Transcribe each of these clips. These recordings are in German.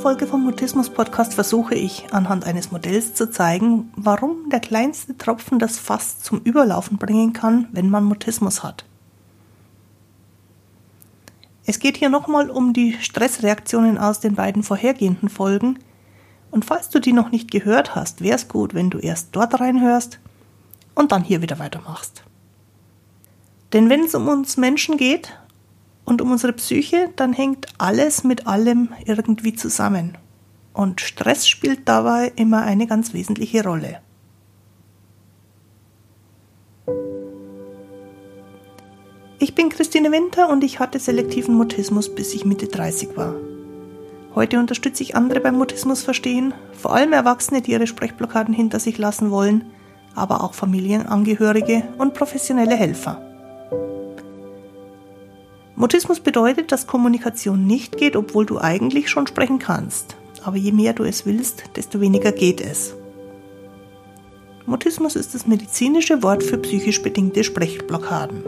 Folge vom Mutismus Podcast versuche ich anhand eines Modells zu zeigen, warum der kleinste Tropfen das Fass zum Überlaufen bringen kann, wenn man Mutismus hat. Es geht hier nochmal um die Stressreaktionen aus den beiden vorhergehenden Folgen. Und falls du die noch nicht gehört hast, wäre es gut, wenn du erst dort reinhörst und dann hier wieder weitermachst. Denn wenn es um uns Menschen geht, und um unsere Psyche, dann hängt alles mit allem irgendwie zusammen. Und Stress spielt dabei immer eine ganz wesentliche Rolle. Ich bin Christine Winter und ich hatte selektiven Mutismus, bis ich Mitte 30 war. Heute unterstütze ich andere beim Mutismus verstehen, vor allem Erwachsene, die ihre Sprechblockaden hinter sich lassen wollen, aber auch Familienangehörige und professionelle Helfer. Mutismus bedeutet, dass Kommunikation nicht geht, obwohl du eigentlich schon sprechen kannst. Aber je mehr du es willst, desto weniger geht es. Mutismus ist das medizinische Wort für psychisch bedingte Sprechblockaden.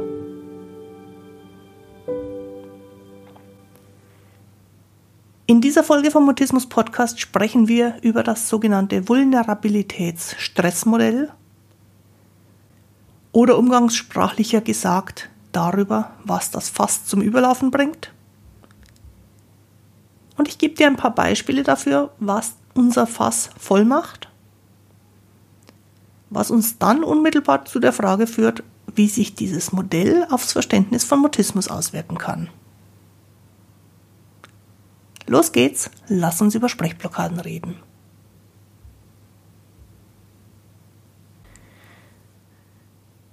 In dieser Folge vom Mutismus Podcast sprechen wir über das sogenannte Vulnerabilitätsstressmodell oder umgangssprachlicher gesagt darüber, was das Fass zum Überlaufen bringt. Und ich gebe dir ein paar Beispiele dafür, was unser Fass voll macht, was uns dann unmittelbar zu der Frage führt, wie sich dieses Modell aufs Verständnis von Mutismus auswirken kann. Los geht's, lass uns über Sprechblockaden reden.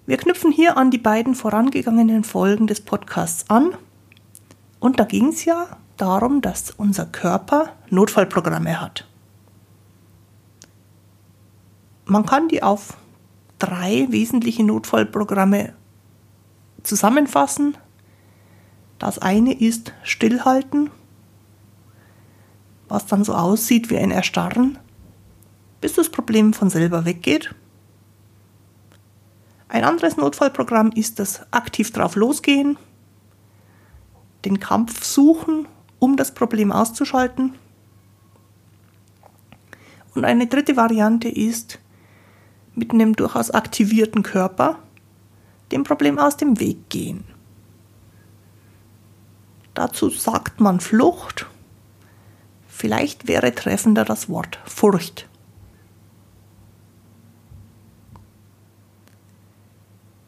Wir knüpfen hier an die beiden vorangegangenen Folgen des Podcasts an. Und da ging es ja darum, dass unser Körper Notfallprogramme hat. Man kann die auf drei wesentliche Notfallprogramme zusammenfassen. Das eine ist Stillhalten, was dann so aussieht wie ein Erstarren, bis das Problem von selber weggeht. Ein anderes Notfallprogramm ist das aktiv drauf losgehen, den Kampf suchen, um das Problem auszuschalten. Und eine dritte Variante ist mit einem durchaus aktivierten Körper dem Problem aus dem Weg gehen. Dazu sagt man Flucht. Vielleicht wäre treffender das Wort Furcht.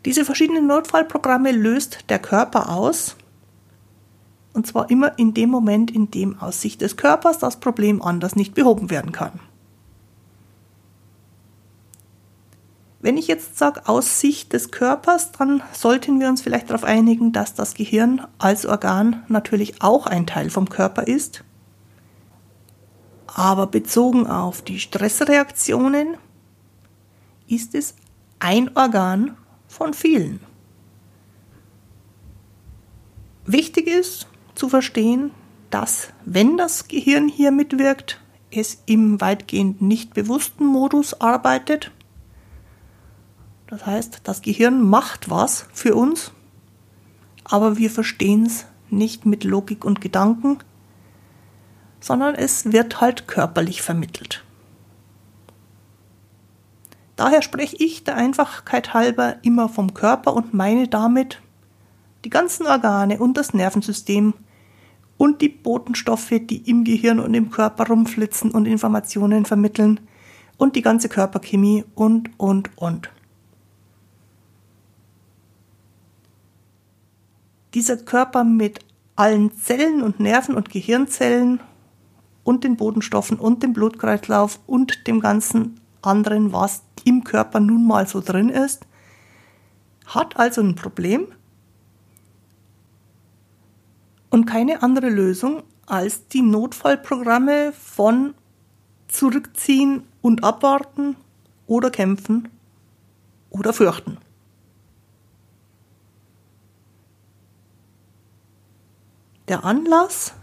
Diese verschiedenen Notfallprogramme löst der Körper aus. Und zwar immer in dem Moment, in dem aus Sicht des Körpers das Problem anders nicht behoben werden kann. Wenn ich jetzt sage aus Sicht des Körpers, dann sollten wir uns vielleicht darauf einigen, dass das Gehirn als Organ natürlich auch ein Teil vom Körper ist. Aber bezogen auf die Stressreaktionen ist es ein Organ von vielen. Wichtig ist zu verstehen, dass wenn das Gehirn hier mitwirkt, es im weitgehend nicht bewussten Modus arbeitet. Das heißt, das Gehirn macht was für uns, aber wir verstehen es nicht mit Logik und Gedanken, sondern es wird halt körperlich vermittelt. Daher spreche ich der Einfachkeit halber immer vom Körper und meine damit die ganzen Organe und das Nervensystem und die Botenstoffe, die im Gehirn und im Körper rumflitzen und Informationen vermitteln und die ganze Körperchemie und, und, und. Dieser Körper mit allen Zellen und Nerven und Gehirnzellen und den Bodenstoffen und dem Blutkreislauf und dem ganzen anderen, was im Körper nun mal so drin ist, hat also ein Problem und keine andere Lösung als die Notfallprogramme von zurückziehen und abwarten oder kämpfen oder fürchten. Der Anlass,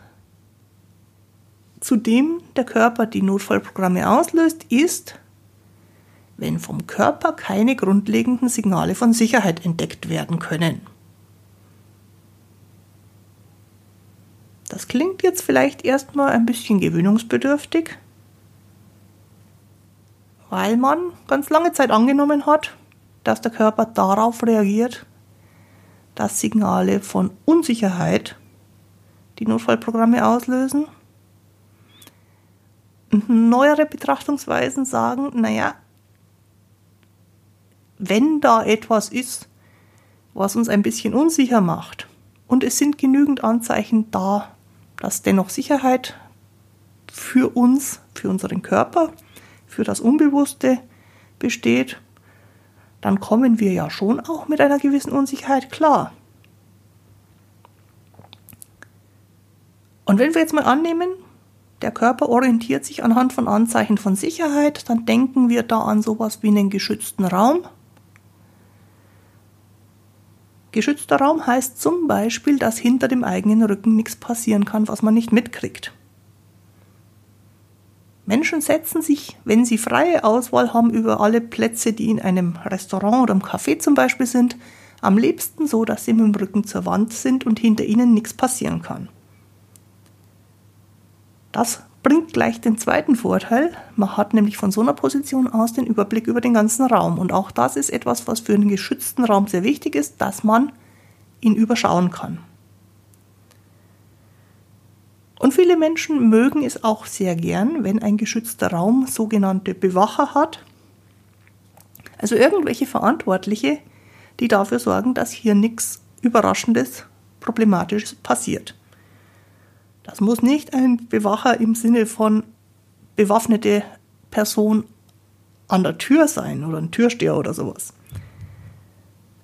zu dem der Körper die Notfallprogramme auslöst, ist, wenn vom Körper keine grundlegenden Signale von Sicherheit entdeckt werden können. Das klingt jetzt vielleicht erstmal ein bisschen gewöhnungsbedürftig, weil man ganz lange Zeit angenommen hat, dass der Körper darauf reagiert, dass Signale von Unsicherheit die Notfallprogramme auslösen. Neuere Betrachtungsweisen sagen, naja, wenn da etwas ist, was uns ein bisschen unsicher macht, und es sind genügend Anzeichen da, dass dennoch Sicherheit für uns, für unseren Körper, für das Unbewusste besteht, dann kommen wir ja schon auch mit einer gewissen Unsicherheit klar. Und wenn wir jetzt mal annehmen, der Körper orientiert sich anhand von Anzeichen von Sicherheit, dann denken wir da an sowas wie einen geschützten Raum. Geschützter Raum heißt zum Beispiel, dass hinter dem eigenen Rücken nichts passieren kann, was man nicht mitkriegt. Menschen setzen sich, wenn sie freie Auswahl haben über alle Plätze, die in einem Restaurant oder im Café zum Beispiel sind, am liebsten so, dass sie mit dem Rücken zur Wand sind und hinter ihnen nichts passieren kann. Das bringt gleich den zweiten Vorteil. Man hat nämlich von so einer Position aus den Überblick über den ganzen Raum. Und auch das ist etwas, was für einen geschützten Raum sehr wichtig ist, dass man ihn überschauen kann. Und viele Menschen mögen es auch sehr gern, wenn ein geschützter Raum sogenannte Bewacher hat, also irgendwelche Verantwortliche, die dafür sorgen, dass hier nichts Überraschendes, Problematisches passiert. Das muss nicht ein Bewacher im Sinne von bewaffnete Person an der Tür sein oder ein Türsteher oder sowas.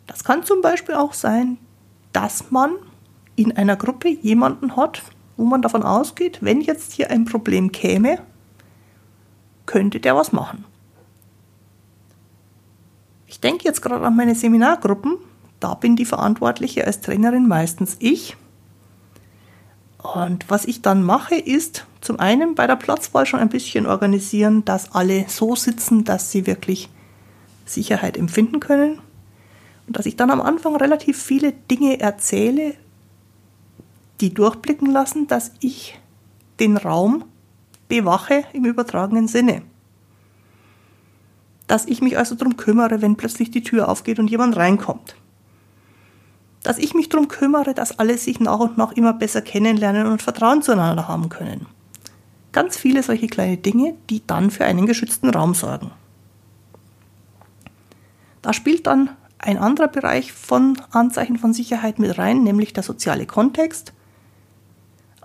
Das kann zum Beispiel auch sein, dass man in einer Gruppe jemanden hat, wo man davon ausgeht, wenn jetzt hier ein Problem käme, könnte der was machen. Ich denke jetzt gerade an meine Seminargruppen. Da bin die Verantwortliche als Trainerin meistens ich. Und was ich dann mache, ist zum einen bei der Platzwahl schon ein bisschen organisieren, dass alle so sitzen, dass sie wirklich Sicherheit empfinden können. Und dass ich dann am Anfang relativ viele Dinge erzähle, die durchblicken lassen, dass ich den Raum bewache im übertragenen Sinne. Dass ich mich also darum kümmere, wenn plötzlich die Tür aufgeht und jemand reinkommt. Dass ich mich darum kümmere, dass alle sich nach und nach immer besser kennenlernen und Vertrauen zueinander haben können. Ganz viele solche kleine Dinge, die dann für einen geschützten Raum sorgen. Da spielt dann ein anderer Bereich von Anzeichen von Sicherheit mit rein, nämlich der soziale Kontext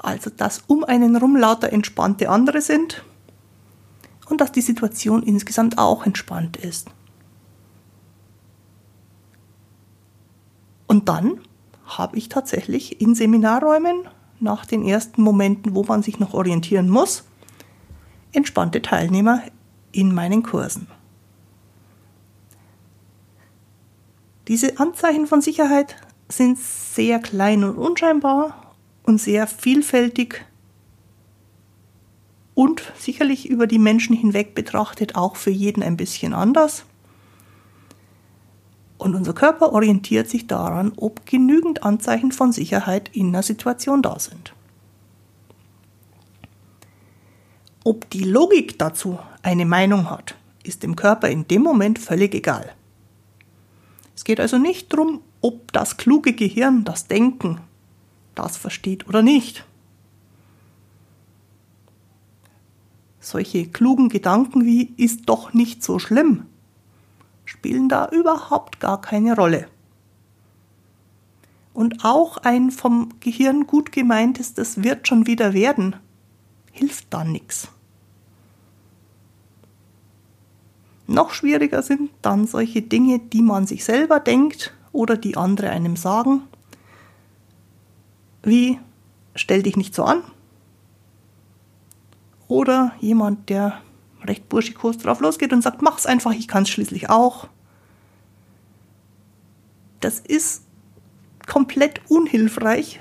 also dass um einen rum lauter entspannte andere sind und dass die Situation insgesamt auch entspannt ist. Und dann habe ich tatsächlich in Seminarräumen nach den ersten Momenten, wo man sich noch orientieren muss, entspannte Teilnehmer in meinen Kursen. Diese Anzeichen von Sicherheit sind sehr klein und unscheinbar und sehr vielfältig und sicherlich über die Menschen hinweg betrachtet auch für jeden ein bisschen anders. Und unser Körper orientiert sich daran, ob genügend Anzeichen von Sicherheit in einer Situation da sind. Ob die Logik dazu eine Meinung hat, ist dem Körper in dem Moment völlig egal. Es geht also nicht darum, ob das kluge Gehirn, das Denken, das versteht oder nicht. Solche klugen Gedanken wie ist doch nicht so schlimm spielen da überhaupt gar keine Rolle. Und auch ein vom Gehirn gut gemeintes, das wird schon wieder werden, hilft da nichts. Noch schwieriger sind dann solche Dinge, die man sich selber denkt oder die andere einem sagen wie stell dich nicht so an. Oder jemand, der recht burschikos drauf losgeht und sagt, mach's einfach, ich kann's schließlich auch. Das ist komplett unhilfreich,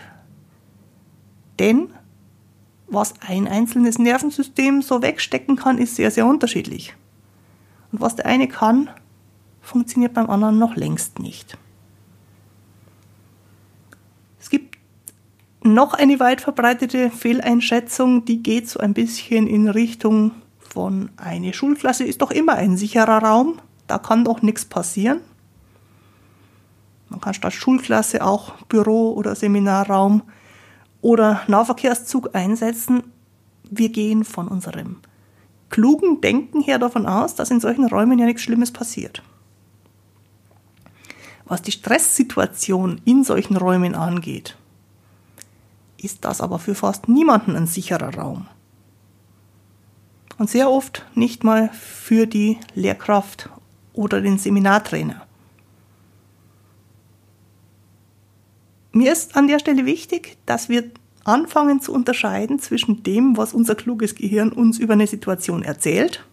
denn was ein einzelnes Nervensystem so wegstecken kann, ist sehr, sehr unterschiedlich. Und was der eine kann, funktioniert beim anderen noch längst nicht. noch eine weit verbreitete Fehleinschätzung, die geht so ein bisschen in Richtung von eine Schulklasse ist doch immer ein sicherer Raum, da kann doch nichts passieren. Man kann statt Schulklasse auch Büro- oder Seminarraum oder Nahverkehrszug einsetzen. Wir gehen von unserem klugen Denken her davon aus, dass in solchen Räumen ja nichts Schlimmes passiert. Was die Stresssituation in solchen Räumen angeht, ist das aber für fast niemanden ein sicherer Raum. Und sehr oft nicht mal für die Lehrkraft oder den Seminartrainer. Mir ist an der Stelle wichtig, dass wir anfangen zu unterscheiden zwischen dem, was unser kluges Gehirn uns über eine Situation erzählt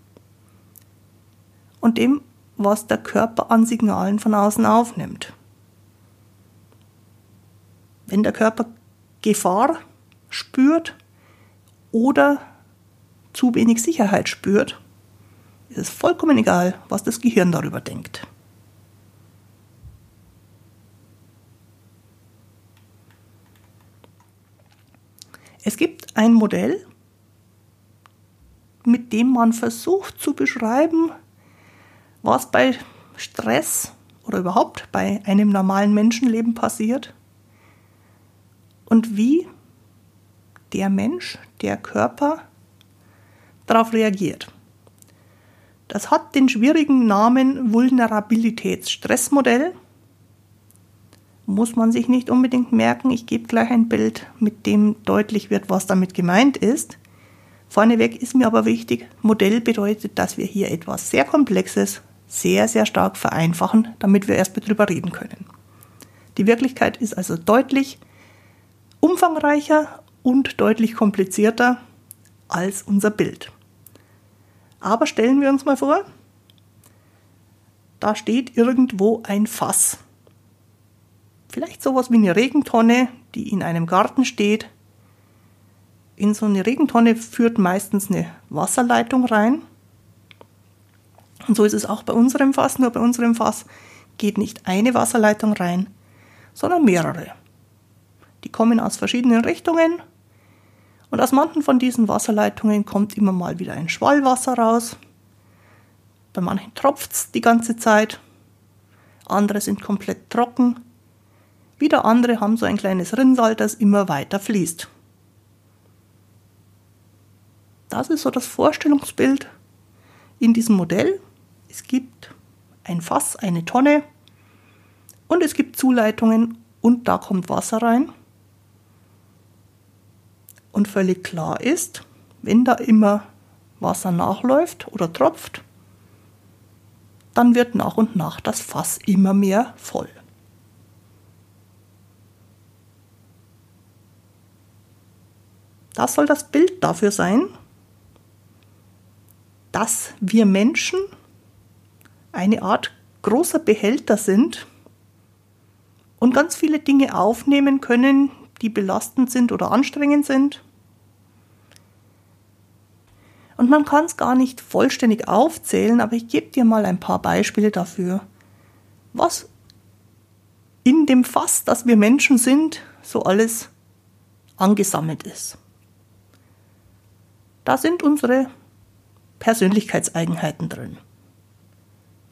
und dem, was der Körper an Signalen von außen aufnimmt. Wenn der Körper Gefahr spürt oder zu wenig Sicherheit spürt, ist es vollkommen egal, was das Gehirn darüber denkt. Es gibt ein Modell, mit dem man versucht zu beschreiben, was bei Stress oder überhaupt bei einem normalen Menschenleben passiert und wie der Mensch, der Körper darauf reagiert. Das hat den schwierigen Namen Vulnerabilitätsstressmodell muss man sich nicht unbedingt merken. Ich gebe gleich ein Bild, mit dem deutlich wird, was damit gemeint ist. Vorneweg ist mir aber wichtig, Modell bedeutet, dass wir hier etwas sehr Komplexes sehr, sehr stark vereinfachen, damit wir erst drüber reden können. Die Wirklichkeit ist also deutlich umfangreicher und deutlich komplizierter als unser Bild. Aber stellen wir uns mal vor, da steht irgendwo ein Fass Vielleicht sowas wie eine Regentonne, die in einem Garten steht. In so eine Regentonne führt meistens eine Wasserleitung rein. Und so ist es auch bei unserem Fass, nur bei unserem Fass geht nicht eine Wasserleitung rein, sondern mehrere. Die kommen aus verschiedenen Richtungen und aus manchen von diesen Wasserleitungen kommt immer mal wieder ein Schwallwasser raus. Bei manchen tropft es die ganze Zeit, andere sind komplett trocken wieder andere haben so ein kleines Rinnsal, das immer weiter fließt. Das ist so das Vorstellungsbild in diesem Modell. Es gibt ein Fass, eine Tonne und es gibt Zuleitungen und da kommt Wasser rein. Und völlig klar ist, wenn da immer Wasser nachläuft oder tropft, dann wird nach und nach das Fass immer mehr voll. Das soll das Bild dafür sein, dass wir Menschen eine Art großer Behälter sind und ganz viele Dinge aufnehmen können, die belastend sind oder anstrengend sind. Und man kann es gar nicht vollständig aufzählen, aber ich gebe dir mal ein paar Beispiele dafür, was in dem Fass, das wir Menschen sind, so alles angesammelt ist. Da sind unsere Persönlichkeitseigenheiten drin.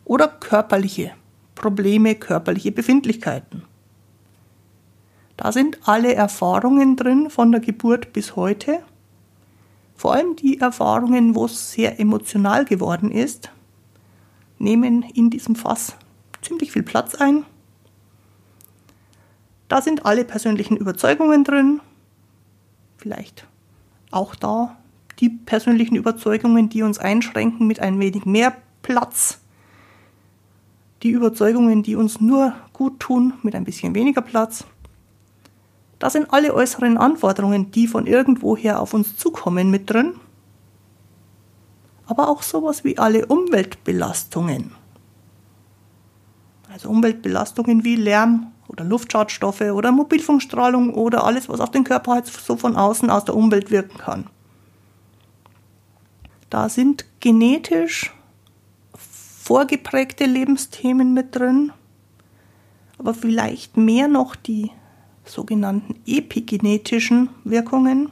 Oder körperliche Probleme, körperliche Befindlichkeiten. Da sind alle Erfahrungen drin von der Geburt bis heute. Vor allem die Erfahrungen, wo es sehr emotional geworden ist, nehmen in diesem Fass ziemlich viel Platz ein. Da sind alle persönlichen Überzeugungen drin. Vielleicht auch da die persönlichen Überzeugungen, die uns einschränken, mit ein wenig mehr Platz. Die Überzeugungen, die uns nur gut tun, mit ein bisschen weniger Platz. Da sind alle äußeren Anforderungen, die von irgendwoher auf uns zukommen, mit drin. Aber auch sowas wie alle Umweltbelastungen. Also Umweltbelastungen wie Lärm oder Luftschadstoffe oder Mobilfunkstrahlung oder alles, was auf den Körper halt so von außen aus der Umwelt wirken kann. Da sind genetisch vorgeprägte Lebensthemen mit drin, aber vielleicht mehr noch die sogenannten epigenetischen Wirkungen.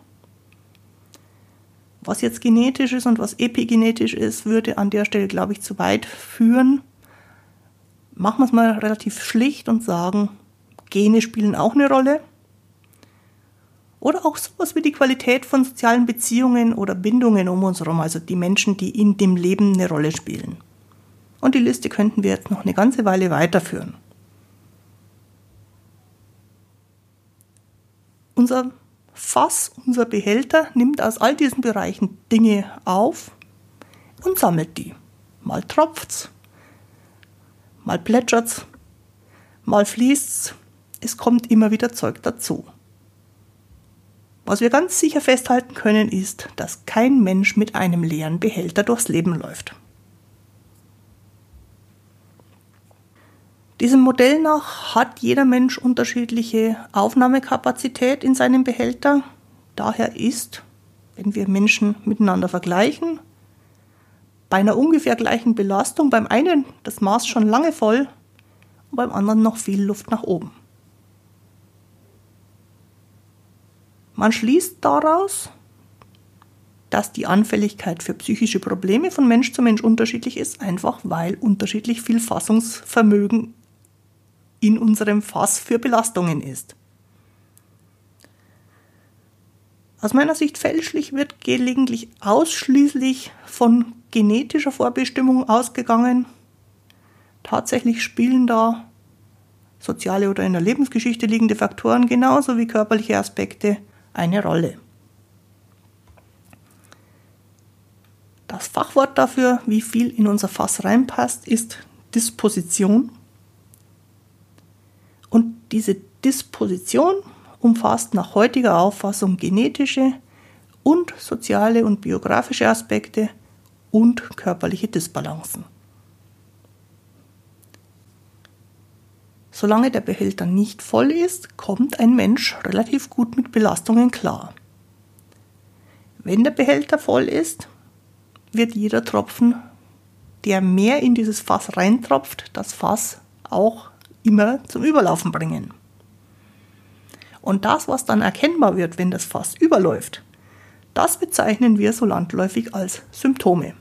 Was jetzt genetisch ist und was epigenetisch ist, würde an der Stelle, glaube ich, zu weit führen. Machen wir es mal relativ schlicht und sagen, Gene spielen auch eine Rolle. Oder auch sowas wie die Qualität von sozialen Beziehungen oder Bindungen um uns herum, also die Menschen, die in dem Leben eine Rolle spielen. Und die Liste könnten wir jetzt noch eine ganze Weile weiterführen. Unser Fass, unser Behälter nimmt aus all diesen Bereichen Dinge auf und sammelt die. Mal tropft's, mal plätschert's, mal fließt's. Es kommt immer wieder Zeug dazu. Was wir ganz sicher festhalten können, ist, dass kein Mensch mit einem leeren Behälter durchs Leben läuft. Diesem Modell nach hat jeder Mensch unterschiedliche Aufnahmekapazität in seinem Behälter. Daher ist, wenn wir Menschen miteinander vergleichen, bei einer ungefähr gleichen Belastung beim einen das Maß schon lange voll und beim anderen noch viel Luft nach oben. Man schließt daraus, dass die Anfälligkeit für psychische Probleme von Mensch zu Mensch unterschiedlich ist, einfach weil unterschiedlich viel Fassungsvermögen in unserem Fass für Belastungen ist. Aus meiner Sicht fälschlich wird gelegentlich ausschließlich von genetischer Vorbestimmung ausgegangen. Tatsächlich spielen da soziale oder in der Lebensgeschichte liegende Faktoren genauso wie körperliche Aspekte eine Rolle. Das Fachwort dafür, wie viel in unser Fass reinpasst, ist Disposition. Diese Disposition umfasst nach heutiger Auffassung genetische und soziale und biografische Aspekte und körperliche Disbalancen. Solange der Behälter nicht voll ist, kommt ein Mensch relativ gut mit Belastungen klar. Wenn der Behälter voll ist, wird jeder Tropfen, der mehr in dieses Fass reintropft, das Fass auch immer zum Überlaufen bringen. Und das, was dann erkennbar wird, wenn das Fass überläuft, das bezeichnen wir so landläufig als Symptome.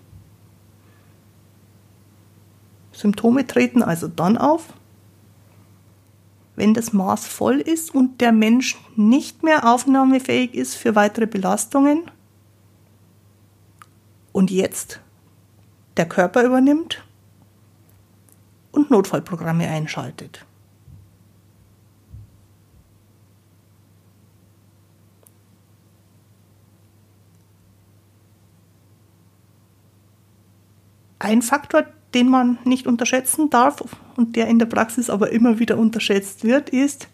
Symptome treten also dann auf, wenn das Maß voll ist und der Mensch nicht mehr aufnahmefähig ist für weitere Belastungen und jetzt der Körper übernimmt und Notfallprogramme einschaltet. Ein Faktor, den man nicht unterschätzen darf und der in der Praxis aber immer wieder unterschätzt wird, ist,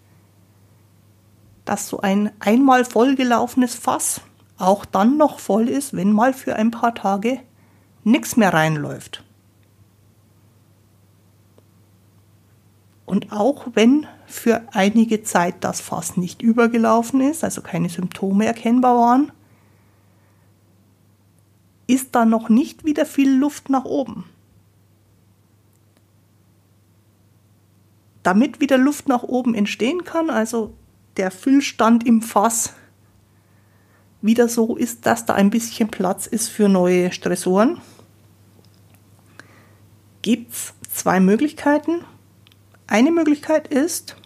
dass so ein einmal vollgelaufenes Fass auch dann noch voll ist, wenn mal für ein paar Tage nichts mehr reinläuft. Und auch wenn für einige Zeit das Fass nicht übergelaufen ist, also keine Symptome erkennbar waren, ist da noch nicht wieder viel Luft nach oben. Damit wieder Luft nach oben entstehen kann, also der Füllstand im Fass wieder so ist, dass da ein bisschen Platz ist für neue Stressoren, gibt es zwei Möglichkeiten. Eine Möglichkeit ist,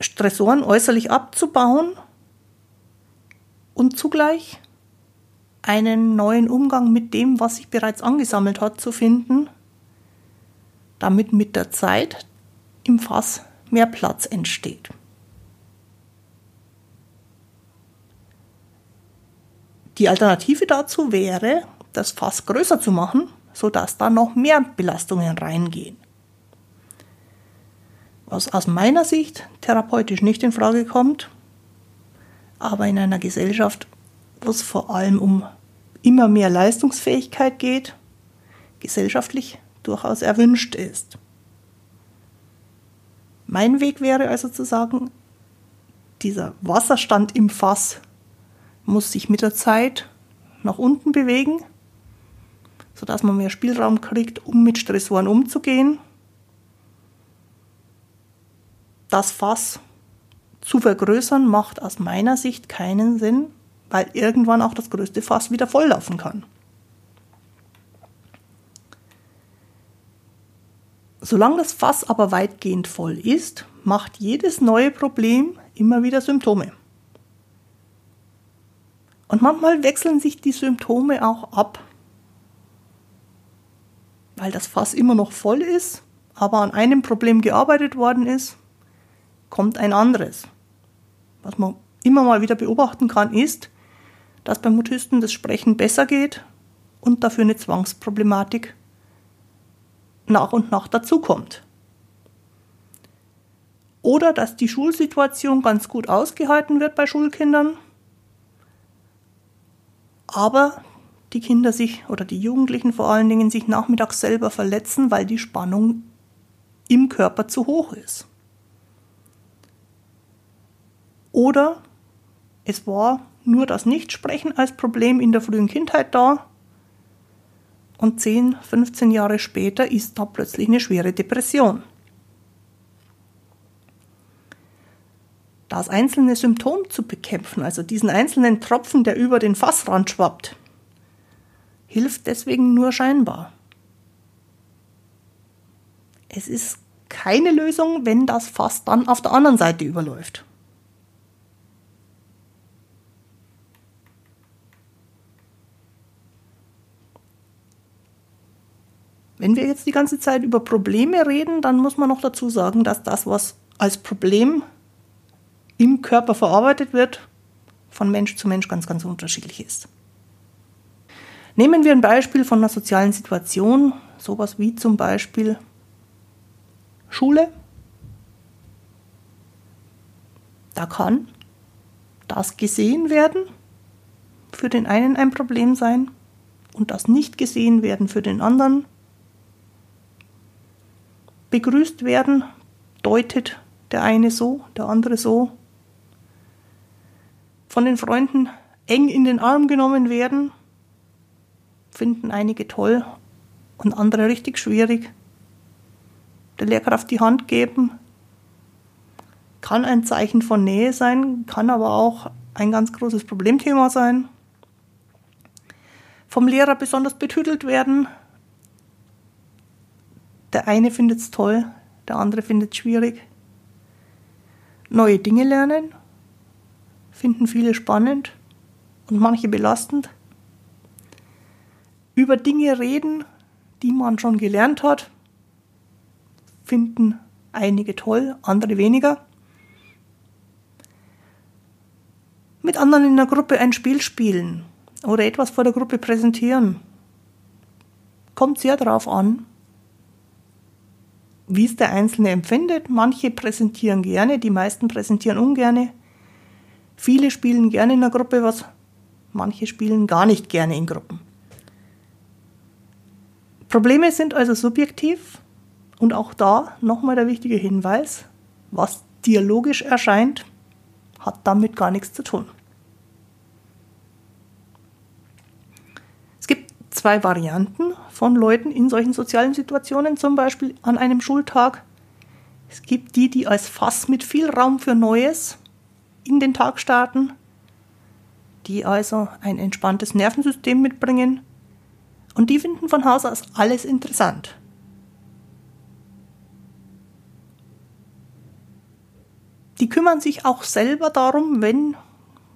Stressoren äußerlich abzubauen und zugleich einen neuen Umgang mit dem, was sich bereits angesammelt hat, zu finden, damit mit der Zeit im Fass mehr Platz entsteht. Die Alternative dazu wäre, das Fass größer zu machen, sodass da noch mehr Belastungen reingehen. Was aus meiner Sicht therapeutisch nicht in Frage kommt, aber in einer Gesellschaft, wo es vor allem um immer mehr Leistungsfähigkeit geht, gesellschaftlich durchaus erwünscht ist. Mein Weg wäre also zu sagen, dieser Wasserstand im Fass muss sich mit der Zeit nach unten bewegen, sodass man mehr Spielraum kriegt, um mit Stressoren umzugehen. Das Fass zu vergrößern macht aus meiner Sicht keinen Sinn, weil irgendwann auch das größte Fass wieder volllaufen kann. Solange das Fass aber weitgehend voll ist, macht jedes neue Problem immer wieder Symptome. Und manchmal wechseln sich die Symptome auch ab, weil das Fass immer noch voll ist, aber an einem Problem gearbeitet worden ist, kommt ein anderes. Was man immer mal wieder beobachten kann, ist, dass beim Mutisten das Sprechen besser geht und dafür eine Zwangsproblematik nach und nach dazukommt. Oder dass die Schulsituation ganz gut ausgehalten wird bei Schulkindern, aber die Kinder sich oder die Jugendlichen vor allen Dingen sich nachmittags selber verletzen, weil die Spannung im Körper zu hoch ist. Oder es war nur das Nichtsprechen als Problem in der frühen Kindheit da und 10, 15 Jahre später ist da plötzlich eine schwere Depression. Das einzelne Symptom zu bekämpfen, also diesen einzelnen Tropfen, der über den Fassrand schwappt, hilft deswegen nur scheinbar. Es ist keine Lösung, wenn das Fass dann auf der anderen Seite überläuft. Wenn wir jetzt die ganze Zeit über Probleme reden, dann muss man noch dazu sagen, dass das, was als Problem im Körper verarbeitet wird, von Mensch zu Mensch ganz, ganz unterschiedlich ist. Nehmen wir ein Beispiel von einer sozialen Situation, sowas wie zum Beispiel Schule. Da kann das gesehen werden für den einen ein Problem sein und das nicht gesehen werden für den anderen begrüßt werden, deutet der eine so, der andere so. Von den Freunden eng in den Arm genommen werden, finden einige toll und andere richtig schwierig. Der Lehrkraft die Hand geben, kann ein Zeichen von Nähe sein, kann aber auch ein ganz großes Problemthema sein. Vom Lehrer besonders betütelt werden, der eine findet es toll, der andere findet es schwierig. Neue Dinge lernen, finden viele spannend und manche belastend. Über Dinge reden, die man schon gelernt hat, finden einige toll, andere weniger. Mit anderen in der Gruppe ein Spiel spielen oder etwas vor der Gruppe präsentieren. Kommt sehr darauf an, wie es der Einzelne empfindet. Manche präsentieren gerne, die meisten präsentieren ungerne. Viele spielen gerne in der Gruppe was, manche spielen gar nicht gerne in Gruppen. Probleme sind also subjektiv und auch da nochmal der wichtige Hinweis, was dialogisch erscheint, hat damit gar nichts zu tun. Zwei Varianten von Leuten in solchen sozialen Situationen, zum Beispiel an einem Schultag. Es gibt die, die als Fass mit viel Raum für Neues in den Tag starten, die also ein entspanntes Nervensystem mitbringen und die finden von Haus aus alles interessant. Die kümmern sich auch selber darum, wenn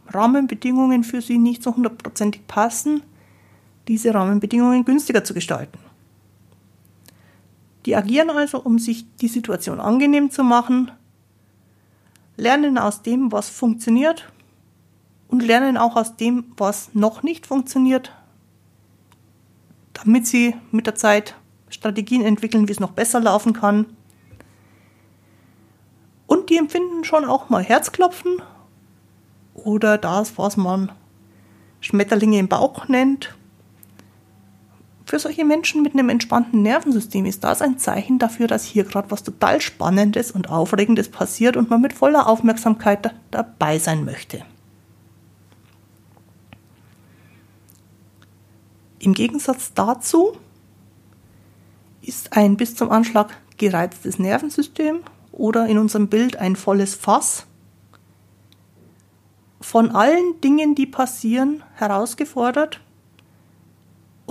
Rahmenbedingungen für sie nicht so hundertprozentig passen, diese Rahmenbedingungen günstiger zu gestalten. Die agieren also, um sich die Situation angenehm zu machen, lernen aus dem, was funktioniert und lernen auch aus dem, was noch nicht funktioniert, damit sie mit der Zeit Strategien entwickeln, wie es noch besser laufen kann. Und die empfinden schon auch mal Herzklopfen oder das, was man Schmetterlinge im Bauch nennt für solche Menschen mit einem entspannten Nervensystem ist das ein Zeichen dafür, dass hier gerade was total Spannendes und Aufregendes passiert und man mit voller Aufmerksamkeit da dabei sein möchte. Im Gegensatz dazu ist ein bis zum Anschlag gereiztes Nervensystem oder in unserem Bild ein volles Fass von allen Dingen, die passieren, herausgefordert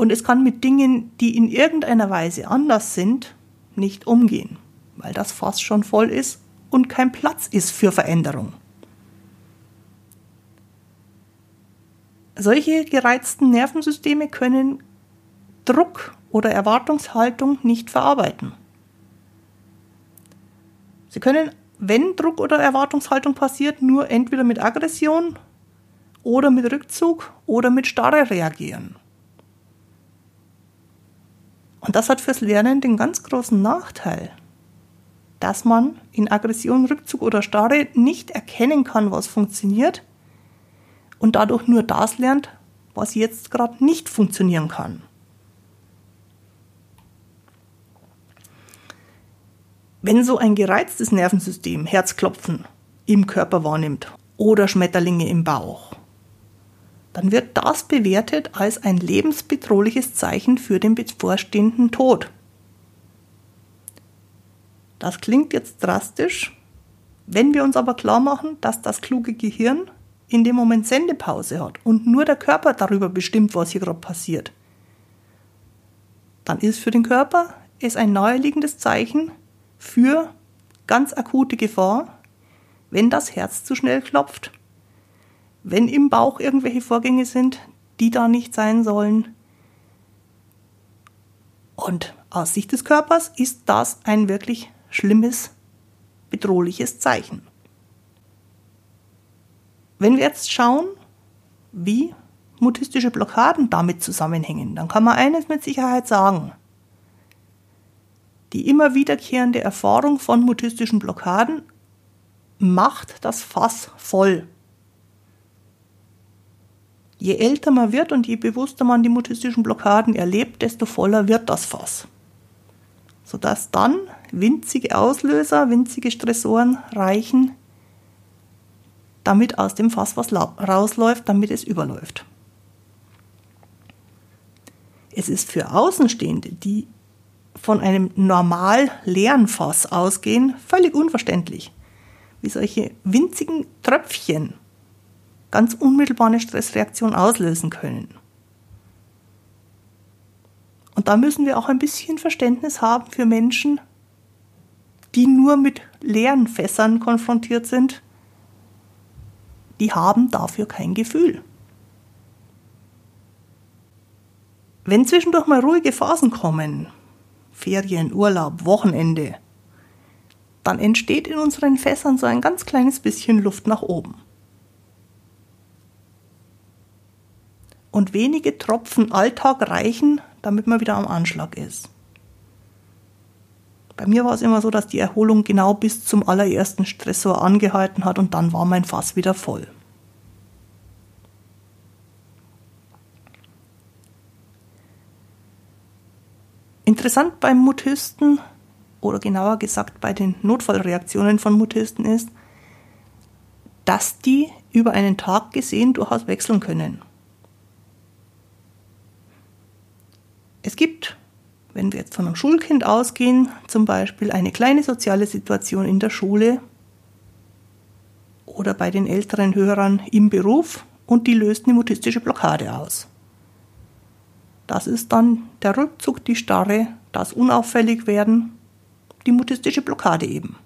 und es kann mit Dingen, die in irgendeiner Weise anders sind, nicht umgehen, weil das Fass schon voll ist und kein Platz ist für Veränderung. Solche gereizten Nervensysteme können Druck oder Erwartungshaltung nicht verarbeiten. Sie können, wenn Druck oder Erwartungshaltung passiert, nur entweder mit Aggression oder mit Rückzug oder mit Starre reagieren. Und das hat fürs Lernen den ganz großen Nachteil, dass man in Aggression, Rückzug oder Starre nicht erkennen kann, was funktioniert und dadurch nur das lernt, was jetzt gerade nicht funktionieren kann. Wenn so ein gereiztes Nervensystem Herzklopfen im Körper wahrnimmt oder Schmetterlinge im Bauch, dann wird das bewertet als ein lebensbedrohliches Zeichen für den bevorstehenden Tod. Das klingt jetzt drastisch, wenn wir uns aber klar machen, dass das kluge Gehirn in dem Moment Sendepause hat und nur der Körper darüber bestimmt, was hier gerade passiert, dann ist für den Körper es ein naheliegendes Zeichen für ganz akute Gefahr, wenn das Herz zu schnell klopft, wenn im Bauch irgendwelche Vorgänge sind, die da nicht sein sollen. Und aus Sicht des Körpers ist das ein wirklich schlimmes, bedrohliches Zeichen. Wenn wir jetzt schauen, wie mutistische Blockaden damit zusammenhängen, dann kann man eines mit Sicherheit sagen. Die immer wiederkehrende Erfahrung von mutistischen Blockaden macht das Fass voll. Je älter man wird und je bewusster man die mutistischen Blockaden erlebt, desto voller wird das Fass. Sodass dann winzige Auslöser, winzige Stressoren reichen, damit aus dem Fass was rausläuft, damit es überläuft. Es ist für Außenstehende, die von einem normal leeren Fass ausgehen, völlig unverständlich, wie solche winzigen Tröpfchen ganz unmittelbar eine Stressreaktion auslösen können. Und da müssen wir auch ein bisschen Verständnis haben für Menschen, die nur mit leeren Fässern konfrontiert sind die haben dafür kein Gefühl. Wenn zwischendurch mal ruhige Phasen kommen, Ferien, Urlaub, Wochenende, dann entsteht in unseren Fässern so ein ganz kleines bisschen Luft nach oben. Und wenige Tropfen Alltag reichen, damit man wieder am Anschlag ist. Bei mir war es immer so, dass die Erholung genau bis zum allerersten Stressor angehalten hat und dann war mein Fass wieder voll. Interessant beim Mutisten oder genauer gesagt bei den Notfallreaktionen von Mutisten ist, dass die über einen Tag gesehen durchaus wechseln können. Es gibt wenn wir jetzt von einem Schulkind ausgehen, zum Beispiel eine kleine soziale Situation in der Schule oder bei den älteren Hörern im Beruf und die löst eine mutistische Blockade aus. Das ist dann der Rückzug, die Starre, das unauffällig werden, die mutistische Blockade eben.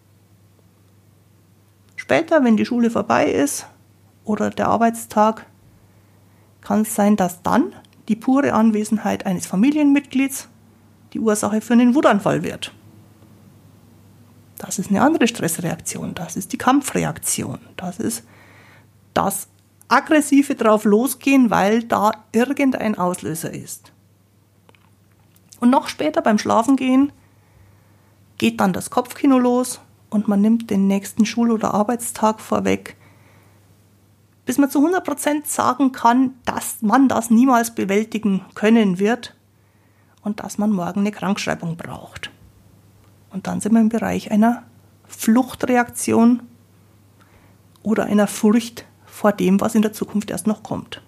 Später, wenn die Schule vorbei ist oder der Arbeitstag, kann es sein, dass dann die pure Anwesenheit eines Familienmitglieds die Ursache für einen Wutanfall wird. Das ist eine andere Stressreaktion, das ist die Kampfreaktion, das ist das aggressive drauf losgehen, weil da irgendein Auslöser ist. Und noch später beim Schlafengehen geht dann das Kopfkino los und man nimmt den nächsten Schul- oder Arbeitstag vorweg, bis man zu 100% sagen kann, dass man das niemals bewältigen können wird, und dass man morgen eine Krankschreibung braucht. Und dann sind wir im Bereich einer Fluchtreaktion oder einer Furcht vor dem, was in der Zukunft erst noch kommt.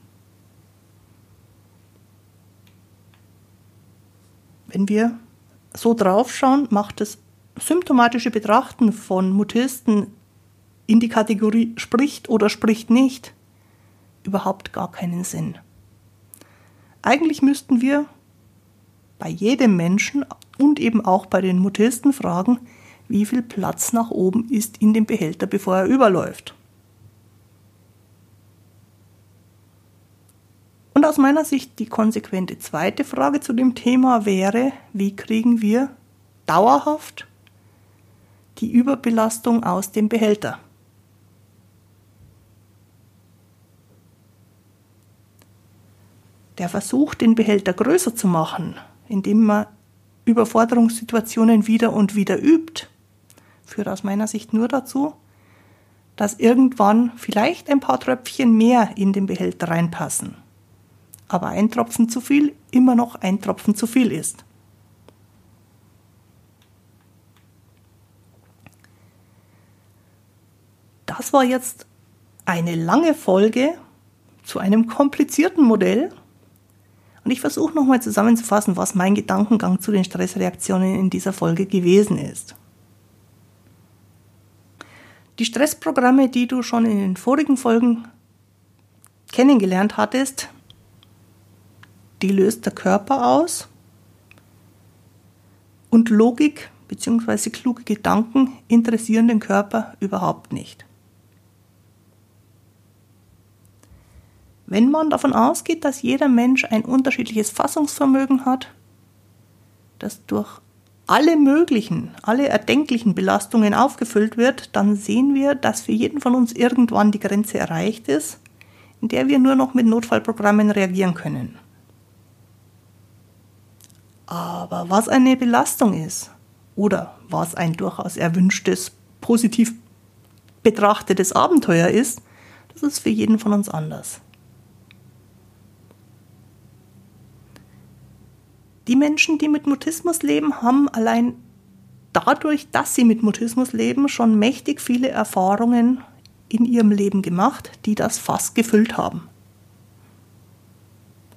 Wenn wir so draufschauen, macht das symptomatische Betrachten von Mutisten in die Kategorie spricht oder spricht nicht überhaupt gar keinen Sinn. Eigentlich müssten wir bei jedem Menschen und eben auch bei den Mutisten fragen, wie viel Platz nach oben ist in dem Behälter, bevor er überläuft. Und aus meiner Sicht die konsequente zweite Frage zu dem Thema wäre, wie kriegen wir dauerhaft die Überbelastung aus dem Behälter? Der Versuch, den Behälter größer zu machen, indem man Überforderungssituationen wieder und wieder übt, führt aus meiner Sicht nur dazu, dass irgendwann vielleicht ein paar Tröpfchen mehr in den Behälter reinpassen aber ein Tropfen zu viel immer noch ein Tropfen zu viel ist. Das war jetzt eine lange Folge zu einem komplizierten Modell. Und ich versuche nochmal zusammenzufassen, was mein Gedankengang zu den Stressreaktionen in dieser Folge gewesen ist. Die Stressprogramme, die du schon in den vorigen Folgen kennengelernt hattest, die löst der Körper aus und Logik bzw. kluge Gedanken interessieren den Körper überhaupt nicht. Wenn man davon ausgeht, dass jeder Mensch ein unterschiedliches Fassungsvermögen hat, das durch alle möglichen, alle erdenklichen Belastungen aufgefüllt wird, dann sehen wir, dass für jeden von uns irgendwann die Grenze erreicht ist, in der wir nur noch mit Notfallprogrammen reagieren können. Aber was eine Belastung ist oder was ein durchaus erwünschtes, positiv betrachtetes Abenteuer ist, das ist für jeden von uns anders. Die Menschen, die mit Mutismus leben, haben allein dadurch, dass sie mit Mutismus leben, schon mächtig viele Erfahrungen in ihrem Leben gemacht, die das Fass gefüllt haben.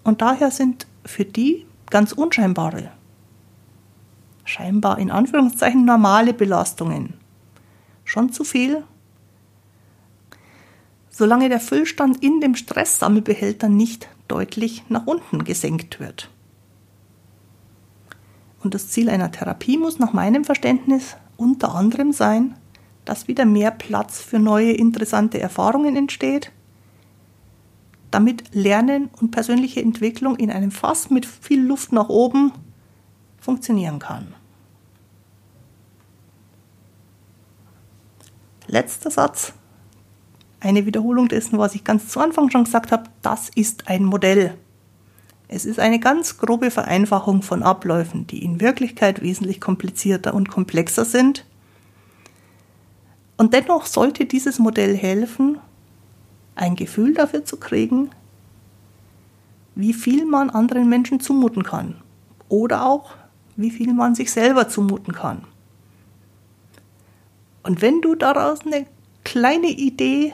Und daher sind für die ganz unscheinbare, scheinbar in Anführungszeichen normale Belastungen. Schon zu viel? Solange der Füllstand in dem Stresssammelbehälter nicht deutlich nach unten gesenkt wird. Und das Ziel einer Therapie muss nach meinem Verständnis unter anderem sein, dass wieder mehr Platz für neue interessante Erfahrungen entsteht damit Lernen und persönliche Entwicklung in einem Fass mit viel Luft nach oben funktionieren kann. Letzter Satz. Eine Wiederholung dessen, was ich ganz zu Anfang schon gesagt habe, das ist ein Modell. Es ist eine ganz grobe Vereinfachung von Abläufen, die in Wirklichkeit wesentlich komplizierter und komplexer sind. Und dennoch sollte dieses Modell helfen, ein Gefühl dafür zu kriegen, wie viel man anderen Menschen zumuten kann oder auch wie viel man sich selber zumuten kann. Und wenn du daraus eine kleine Idee,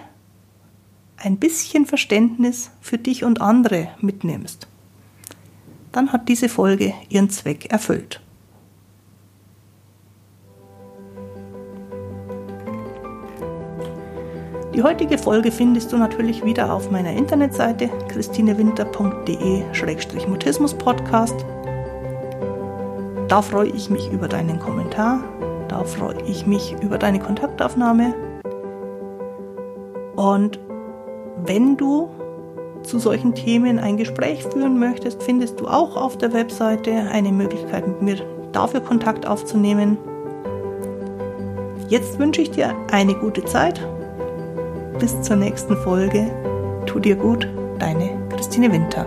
ein bisschen Verständnis für dich und andere mitnimmst, dann hat diese Folge ihren Zweck erfüllt. Die heutige Folge findest du natürlich wieder auf meiner Internetseite christinewinter.de-mutismus-podcast. Da freue ich mich über deinen Kommentar, da freue ich mich über deine Kontaktaufnahme. Und wenn du zu solchen Themen ein Gespräch führen möchtest, findest du auch auf der Webseite eine Möglichkeit, mit mir dafür Kontakt aufzunehmen. Jetzt wünsche ich dir eine gute Zeit bis zur nächsten Folge. Tu dir gut, deine Christine Winter.